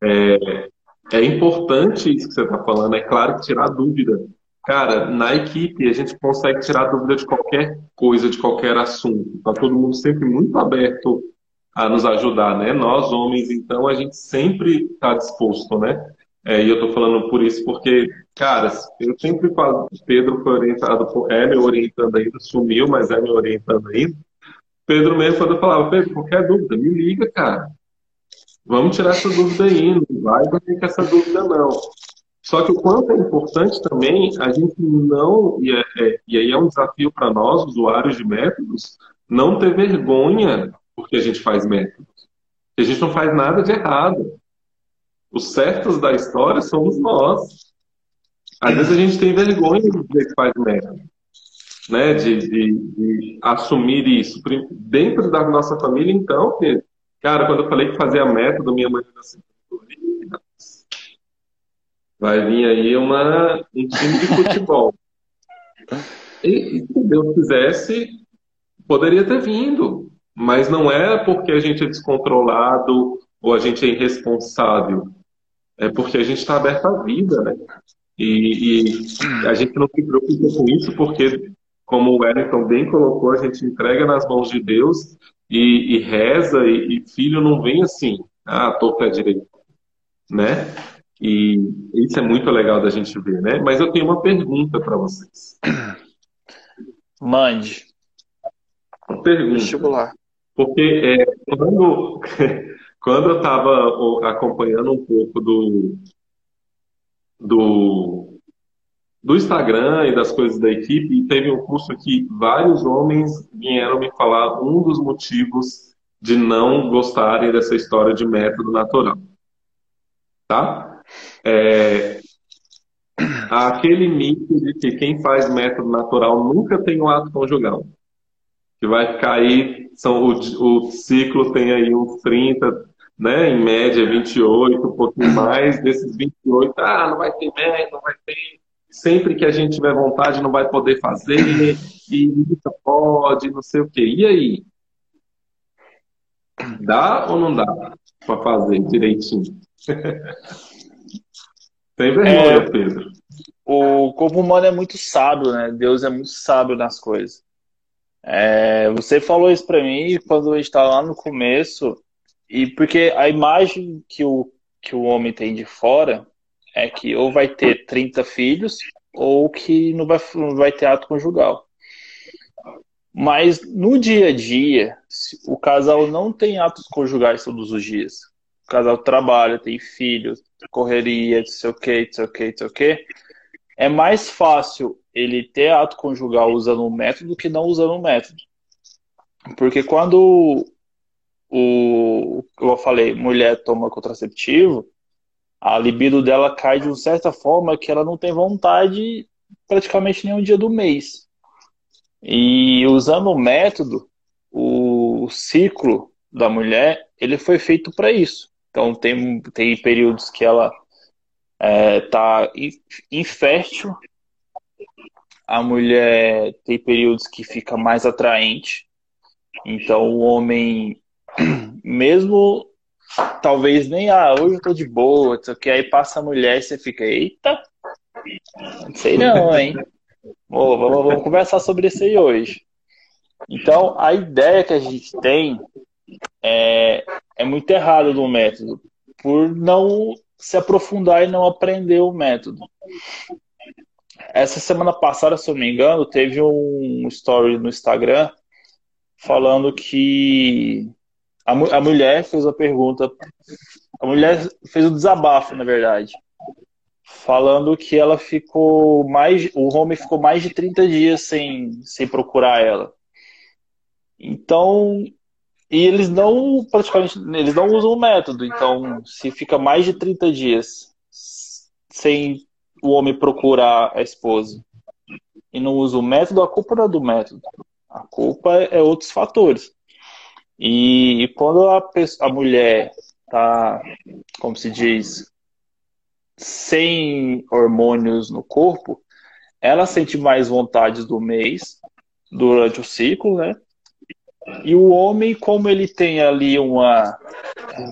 É, é importante isso que você está falando, é claro que tirar dúvida. Cara, na equipe a gente consegue tirar dúvida de qualquer coisa, de qualquer assunto. Tá todo mundo sempre muito aberto a nos ajudar, né? Nós, homens, então, a gente sempre está disposto, né? É, e eu estou falando por isso porque, cara, eu sempre falo, Pedro foi orientado, é me orientando ainda, sumiu, mas é me orientando ainda. Pedro mesmo, quando eu falava, Pedro, qualquer dúvida, me liga, cara. Vamos tirar essa dúvida aí, não vai dormir com essa dúvida, não. Só que o quanto é importante também a gente não, e, é, é, e aí é um desafio para nós, usuários de métodos, não ter vergonha porque a gente faz métodos. a gente não faz nada de errado. Os certos da história somos nós. Às vezes a gente tem vergonha de dizer que faz né, de, de, de, assumir isso. Dentro da nossa família, então, que, cara, quando eu falei que fazia método, minha mãe assim, vai vir aí uma, um time de futebol. e se Deus quisesse, poderia ter vindo, mas não é porque a gente é descontrolado ou a gente é irresponsável. É porque a gente está aberto à vida, né? E, e, a gente não se preocupa com isso porque como o Wellington bem colocou, a gente entrega nas mãos de Deus e, e reza, e, e, filho não vem assim, ah, toca direito, né? E isso é muito legal da gente ver, né? Mas eu tenho uma pergunta para vocês.
Mande.
Uma pergunta.
Vestibular.
Porque é, quando, quando eu estava acompanhando um pouco do, do do Instagram e das coisas da equipe, teve um curso que vários homens vieram me falar um dos motivos de não gostarem dessa história de método natural. Tá? É, aquele mito de que quem faz método natural nunca tem um ato conjugal. Que vai ficar aí, são, o, o ciclo tem aí uns 30, né, em média 28, um pouquinho mais, desses 28, ah, não vai ter método, não vai ter sempre que a gente tiver vontade não vai poder fazer, e nunca pode, não sei o quê. E aí? Dá ou não dá para fazer direitinho? Sem vergonha, é, Pedro.
O corpo humano é muito sábio, né? Deus é muito sábio nas coisas. É, você falou isso para mim quando a gente estava lá no começo, e porque a imagem que o, que o homem tem de fora é que ou vai ter 30 filhos ou que não vai, não vai ter ato conjugal. Mas no dia a dia, o casal não tem atos conjugais todos os dias. O casal trabalha, tem filhos, correria, não sei o que, não sei o que, não sei o que. É mais fácil ele ter ato conjugal usando um método do que não usando um método. Porque quando o, eu falei, mulher toma contraceptivo, a libido dela cai de uma certa forma que ela não tem vontade praticamente nenhum dia do mês. E usando o método, o ciclo da mulher, ele foi feito para isso. Então tem, tem períodos que ela é, infértil, a mulher tem períodos que fica mais atraente. Então o homem, mesmo talvez nem, ah, hoje eu tô de boa, que aí passa a mulher e você fica, eita, não sei não, hein? Vamos, vamos conversar sobre isso aí hoje. Então, a ideia que a gente tem é, é muito errada do método, por não se aprofundar e não aprender o método. Essa semana passada, se eu não me engano, teve um story no Instagram falando que a, a mulher fez a pergunta, a mulher fez o desabafo, na verdade, falando que ela ficou mais, o homem ficou mais de 30 dias sem, sem procurar ela. Então, e eles não, praticamente, eles não usam o método. Então, se fica mais de 30 dias sem o homem procurar a esposa e não usa o método, a culpa não é do método. A culpa é outros fatores. E, e quando a, pessoa, a mulher tá, como se diz, sem hormônios no corpo, ela sente mais vontades do mês durante o ciclo, né? E o homem, como ele tem ali uma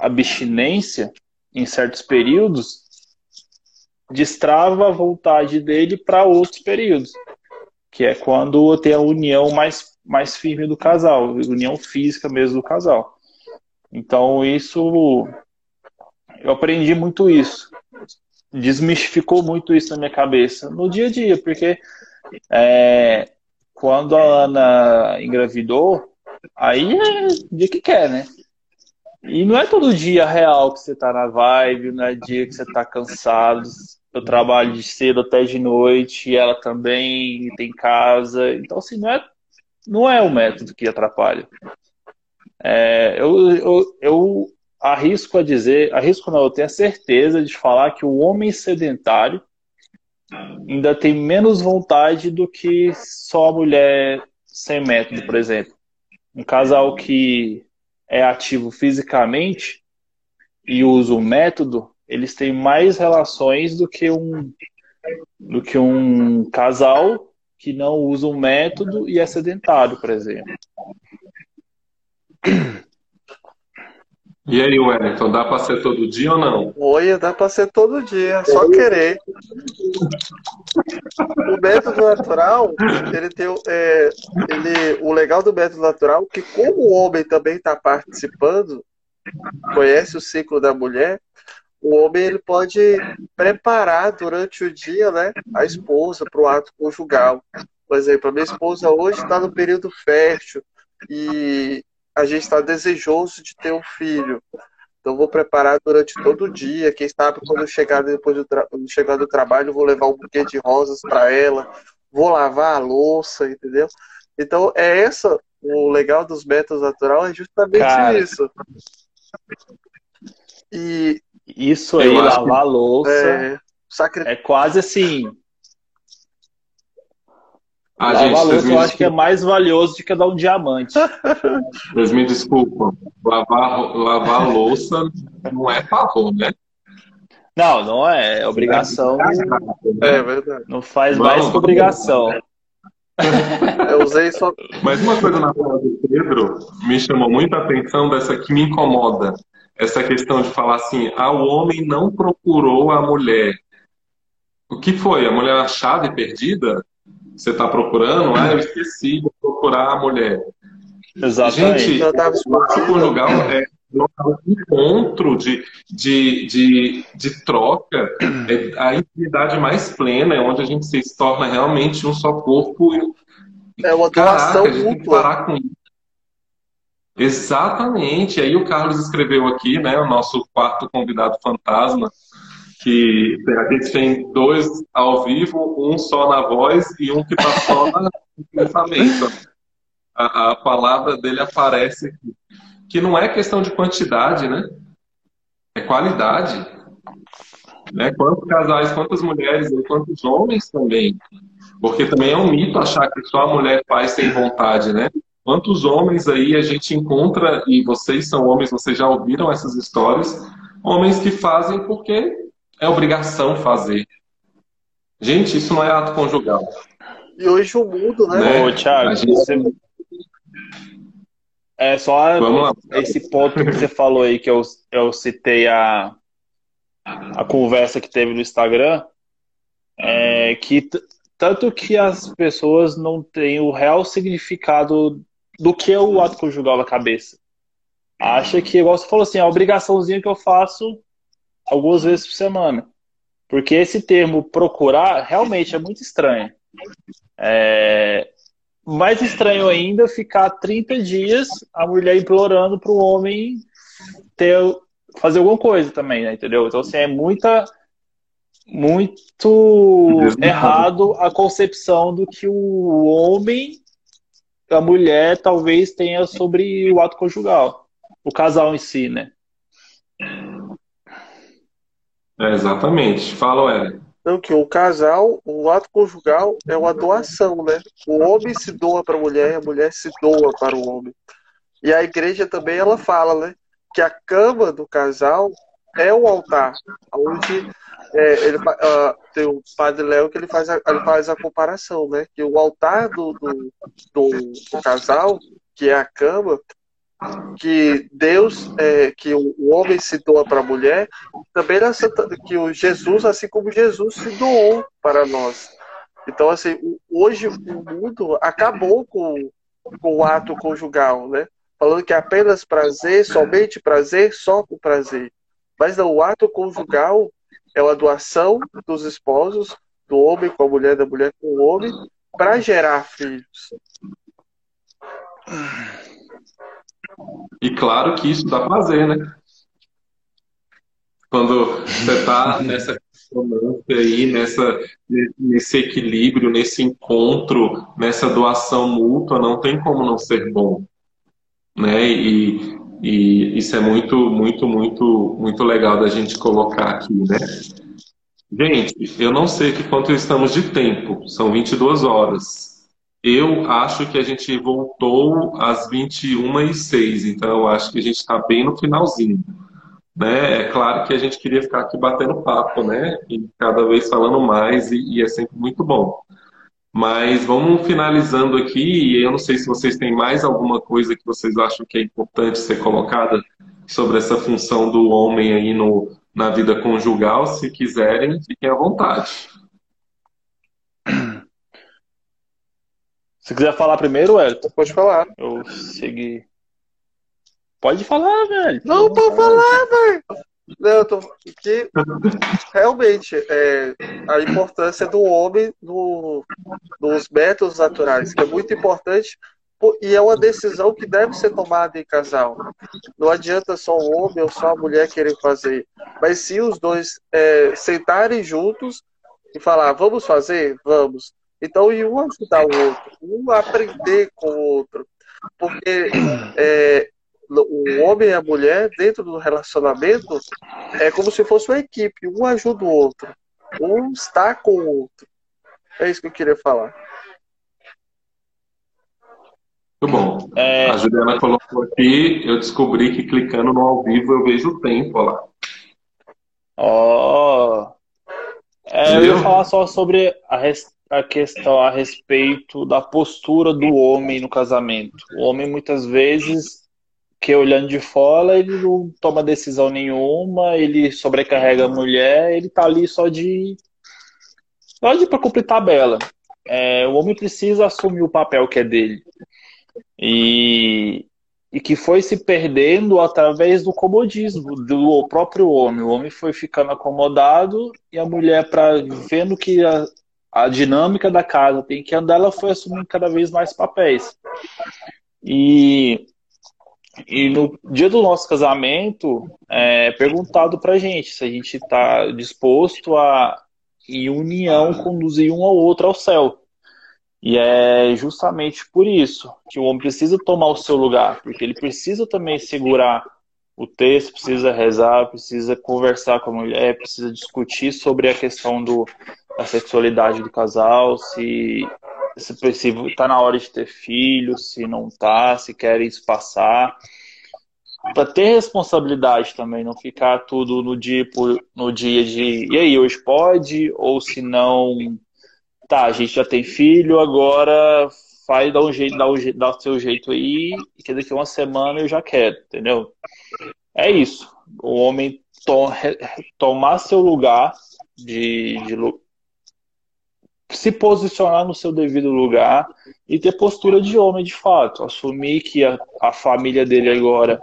abstinência em certos períodos, destrava a vontade dele para outros períodos, que é quando tem a união mais, mais firme do casal, união física mesmo do casal. Então, isso. Eu aprendi muito isso. Desmistificou muito isso na minha cabeça no dia a dia, porque é, quando a Ana engravidou, aí é dia que quer, né? E não é todo dia real que você tá na vibe, não é dia que você tá cansado. Eu trabalho de cedo até de noite, e ela também tem casa. Então, assim, não é, não é o método que atrapalha. É, eu, eu, eu arrisco a dizer, arrisco não, eu tenho a certeza de falar que o homem sedentário ainda tem menos vontade do que só a mulher sem método, por exemplo. Um casal que é ativo fisicamente e usa o método, eles têm mais relações do que um do que um casal que não usa um método e é sedentário, por exemplo.
E aí, Wellington, dá para ser todo dia ou não?
Oi, dá para ser todo dia, só querer. O método natural, ele tem é, ele, o legal do método natural é que como o homem também está participando, conhece o ciclo da mulher, o homem ele pode preparar durante o dia, né, a esposa para o ato conjugal. Por exemplo, a minha esposa hoje está no período fértil e a gente está desejoso de ter um filho. Então vou preparar durante todo o dia. Quem sabe quando chegar depois do, chegar do trabalho, vou levar um buquê de rosas para ela. Vou lavar a louça, entendeu? Então é essa o legal dos métodos naturais é justamente Cara, isso.
E isso aí, lavar a louça, é, sacri... é quase assim ah, Lavar gente, louça eu acho que é mais valioso do que dar um diamante.
Vocês me desculpam. Lavar, lavar louça não é favor, né?
Não, não é. É obrigação.
É verdade.
Não faz Vamos, mais que obrigação.
Eu usei só.
Mas uma coisa na fala do Pedro me chamou muita atenção dessa que me incomoda. Essa questão de falar assim, ah, o homem não procurou a mulher. O que foi? A mulher achada e perdida? Você está procurando? Ah, eu esqueci de procurar a mulher.
Exatamente.
Gente, o conjugal é um encontro de, de, de, de troca, é a intimidade mais plena, é onde a gente se torna realmente um só corpo.
É uma doação Caraca, mútua.
parar com isso. Exatamente. Aí o Carlos escreveu aqui, né, o nosso quarto convidado fantasma, que a gente tem dois ao vivo, um só na voz e um que está só no pensamento. A, a, palavra dele aparece aqui. Que não é questão de quantidade, né? É qualidade. Né? Quantos casais, quantas mulheres quantos homens também. Porque também é um mito achar que só a mulher faz sem vontade, né? Quantos homens aí a gente encontra, e vocês são homens, vocês já ouviram essas histórias, homens que fazem porque é obrigação fazer. Gente, isso não é ato conjugal.
E hoje o mundo, né? né?
Ô, Thiago, gente... você... É só esse ponto que você falou aí, que eu, eu citei a, a conversa que teve no Instagram, é que tanto que as pessoas não têm o real significado do que é o ato conjugal na cabeça. Acha que, igual você falou assim, a obrigaçãozinha que eu faço algumas vezes por semana. Porque esse termo procurar realmente é muito estranho. É... Mais estranho ainda ficar 30 dias a mulher implorando para o homem ter, fazer alguma coisa também, né? entendeu? Então, assim, é muita muito errado a concepção do que o homem a mulher talvez tenha sobre o ato conjugal, o casal em si, né?
É, exatamente. Fala, Ellen.
Não, que o casal, o ato conjugal é uma doação, né? O homem se doa para a mulher, a mulher se doa para o homem. E a igreja também ela fala, né? Que a cama do casal é o altar, onde é, ele, uh, tem o padre Léo que ele faz, a, ele faz a comparação, né? Que o altar do, do, do, do casal, que é a cama, que Deus, é, que o homem se doa para a mulher, também na Santa, que o Jesus, assim como Jesus se doou para nós. Então, assim, hoje o mundo acabou com, com o ato conjugal, né? Falando que é apenas prazer, somente prazer, só com prazer. Mas não, o ato conjugal é uma doação dos esposos, do homem com a mulher, da mulher com o homem, para gerar filhos.
E claro que isso dá prazer, né? Quando você está nessa consonância aí, nessa, nesse equilíbrio, nesse encontro, nessa doação mútua, não tem como não ser bom. Né? E, e isso é muito, muito, muito, muito legal da gente colocar aqui, né? Gente, eu não sei que quanto estamos de tempo, são 22 horas. Eu acho que a gente voltou às 21 e 6, então eu acho que a gente está bem no finalzinho. Né? É claro que a gente queria ficar aqui batendo papo, né? E cada vez falando mais, e, e é sempre muito bom. Mas vamos finalizando aqui, e eu não sei se vocês têm mais alguma coisa que vocês acham que é importante ser colocada sobre essa função do homem aí no, na vida conjugal. Se quiserem, fiquem à vontade.
Se quiser falar primeiro, Elton.
Pode falar.
Eu segui. Pode falar, velho.
Não, pode falar, velho. Não, eu tô que realmente é, a importância do homem no, nos métodos naturais, que é muito importante e é uma decisão que deve ser tomada em casal. Não adianta só o homem ou só a mulher querer fazer, mas se os dois é, sentarem juntos e falar, vamos fazer? Vamos. Então, e um ajudar o outro, um aprender com o outro. Porque é, o homem e a mulher, dentro do relacionamento, é como se fosse uma equipe, um ajuda o outro, um está com o outro. É isso que eu queria falar.
Muito bom. É... A Juliana colocou aqui, eu descobri que clicando no ao vivo eu vejo o tempo lá.
Ó. Oh. É, eu ia falar só sobre a, res... a questão a respeito da postura do homem no casamento. O homem muitas vezes que olhando de fora ele não toma decisão nenhuma, ele sobrecarrega a mulher, ele tá ali só de Só de para cumprir tabela. É, o homem precisa assumir o papel que é dele. E, e que foi se perdendo através do comodismo do próprio homem. O homem foi ficando acomodado e a mulher, para vendo que a, a dinâmica da casa tem que andar, ela foi assumindo cada vez mais papéis. E, e no dia do nosso casamento, é perguntado pra gente se a gente está disposto a, em união, conduzir um ao outro ao céu. E é justamente por isso que o homem precisa tomar o seu lugar, porque ele precisa também segurar o texto, precisa rezar, precisa conversar com a mulher, precisa discutir sobre a questão do, da sexualidade do casal, se se está na hora de ter filho, se não está, se quer espaçar. Para ter responsabilidade também, não ficar tudo no dia, no dia de e aí, hoje pode? Ou se não, tá, a gente já tem filho, agora faz, dá um jeito, dá, um, dá o seu jeito aí, que daqui a uma semana eu já quero, entendeu? É isso. O homem to, tomar seu lugar de, de, se posicionar no seu devido lugar e ter postura de homem de fato. Assumir que a, a família dele agora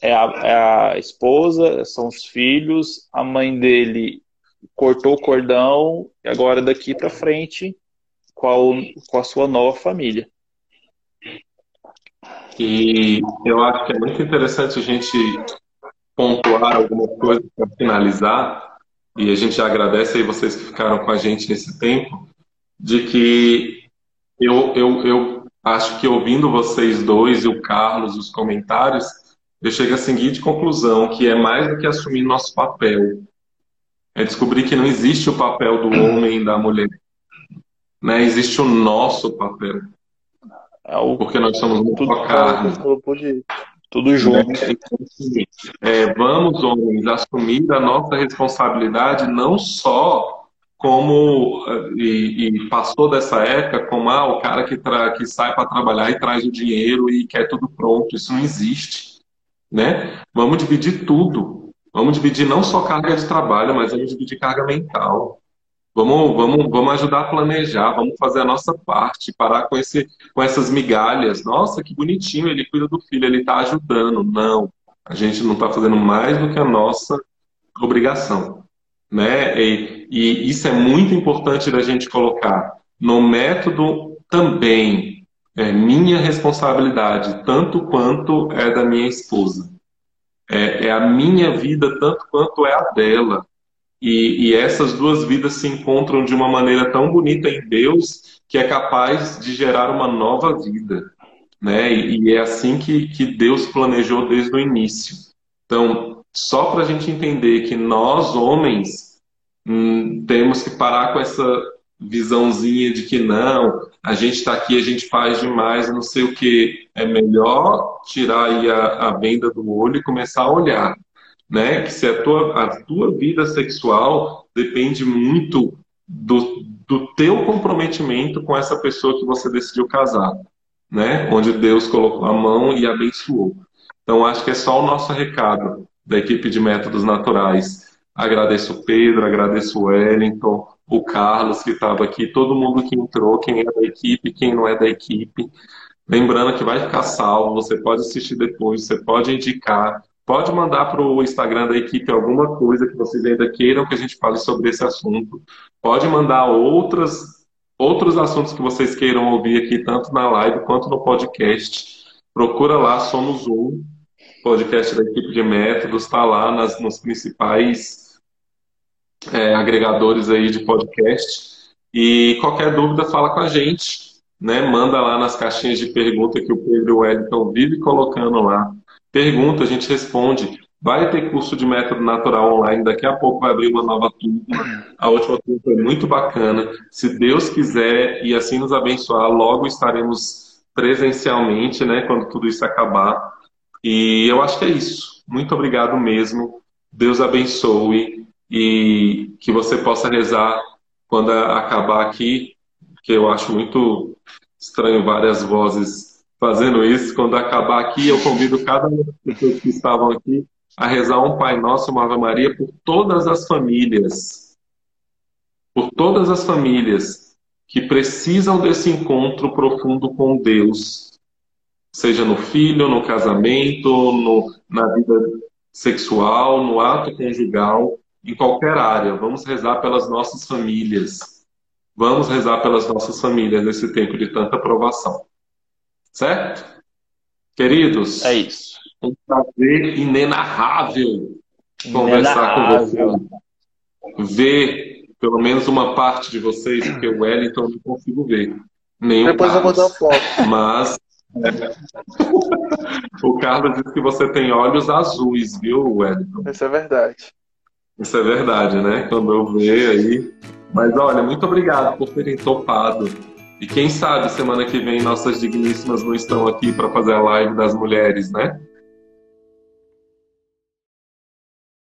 é a, é a, esposa, são os filhos, a mãe dele cortou o cordão e agora daqui para frente com a, com a sua nova família.
E eu acho que é muito interessante a gente pontuar algumas coisas para finalizar, e a gente agradece aí vocês que ficaram com a gente nesse tempo, de que eu, eu, eu acho que ouvindo vocês dois e o Carlos, os comentários, eu chego à seguinte conclusão, que é mais do que assumir nosso papel. É descobrir que não existe o papel do homem e da mulher. Né? Existe o nosso papel. É o... Porque nós somos muito carne.
Tudo junto.
É, vamos, homens, assumir a nossa responsabilidade não só como e, e, passou dessa época como ah, o cara que, tra, que sai para trabalhar e traz o dinheiro e quer tudo pronto. Isso não existe. Né? Vamos dividir tudo. Vamos dividir não só carga de trabalho, mas vamos dividir carga mental. Vamos, vamos, vamos ajudar a planejar, vamos fazer a nossa parte, parar com, esse, com essas migalhas. Nossa, que bonitinho, ele cuida do filho, ele está ajudando. Não, a gente não está fazendo mais do que a nossa obrigação né? E, e isso é muito importante da gente colocar no método também é minha responsabilidade, tanto quanto é da minha esposa. É, é a minha vida tanto quanto é a dela. E, e, essas duas vidas se encontram de uma maneira tão bonita em Deus que é capaz de gerar uma nova vida. Né? E, e é assim que, que Deus planejou desde o início. Então, só para a gente entender que nós, homens, hum, temos que parar com essa visãozinha de que não, a gente está aqui, a gente faz demais, não sei o que. É melhor tirar a, a venda do olho e começar a olhar. Né? Que se a tua, a tua vida sexual depende muito do, do teu comprometimento com essa pessoa que você decidiu casar, né? Onde Deus colocou a mão e abençoou. Então acho que é só o nosso recado da equipe de métodos naturais. Agradeço o Pedro, agradeço o Wellington, o Carlos que estava aqui, todo mundo que entrou, quem é da equipe, quem não é da equipe. Lembrando que vai ficar salvo, você pode assistir depois, você pode indicar, pode mandar para o Instagram da equipe alguma coisa que vocês ainda queiram que a gente fale sobre esse assunto. Pode mandar outras, outros assuntos que vocês queiram ouvir aqui, tanto na live quanto no podcast. Procura lá, Somos Um, podcast da equipe de métodos, está lá nas, nos principais é, agregadores aí de podcast. E qualquer dúvida, fala com a gente. Né? Manda lá nas caixinhas de pergunta que o Pedro e o Wellington vivem colocando lá. Pergunta, a gente responde. Vai ter curso de método natural online, daqui a pouco vai abrir uma nova turma. A última turma foi muito bacana. Se Deus quiser e assim nos abençoar, logo estaremos presencialmente, né, quando tudo isso acabar. E eu acho que é isso. Muito obrigado mesmo. Deus abençoe e que você possa rezar quando acabar aqui, que eu acho muito estranho várias vozes fazendo isso. Quando acabar aqui, eu convido cada um das pessoas que estavam aqui a rezar um Pai Nosso, uma Ave Maria por todas as famílias. por todas as famílias que precisam desse encontro profundo com Deus, seja no filho, no casamento, no, na vida sexual, no ato conjugal, em qualquer área. Vamos rezar pelas nossas famílias. Vamos rezar pelas nossas famílias nesse tempo de tanta provação. Certo? Queridos,
É isso.
um prazer inenarrável conversar com vocês. Ver pelo menos uma parte de vocês, porque o Wellington eu não consigo ver. Nem o
Depois eu vou dar foto.
Mas o Carlos disse que você tem olhos azuis, viu, Wellington?
Isso é verdade.
Isso é verdade, né? Quando eu ver aí. Mas olha, muito obrigado por terem topado. E quem sabe semana que vem nossas digníssimas não estão aqui para fazer a live das mulheres, né?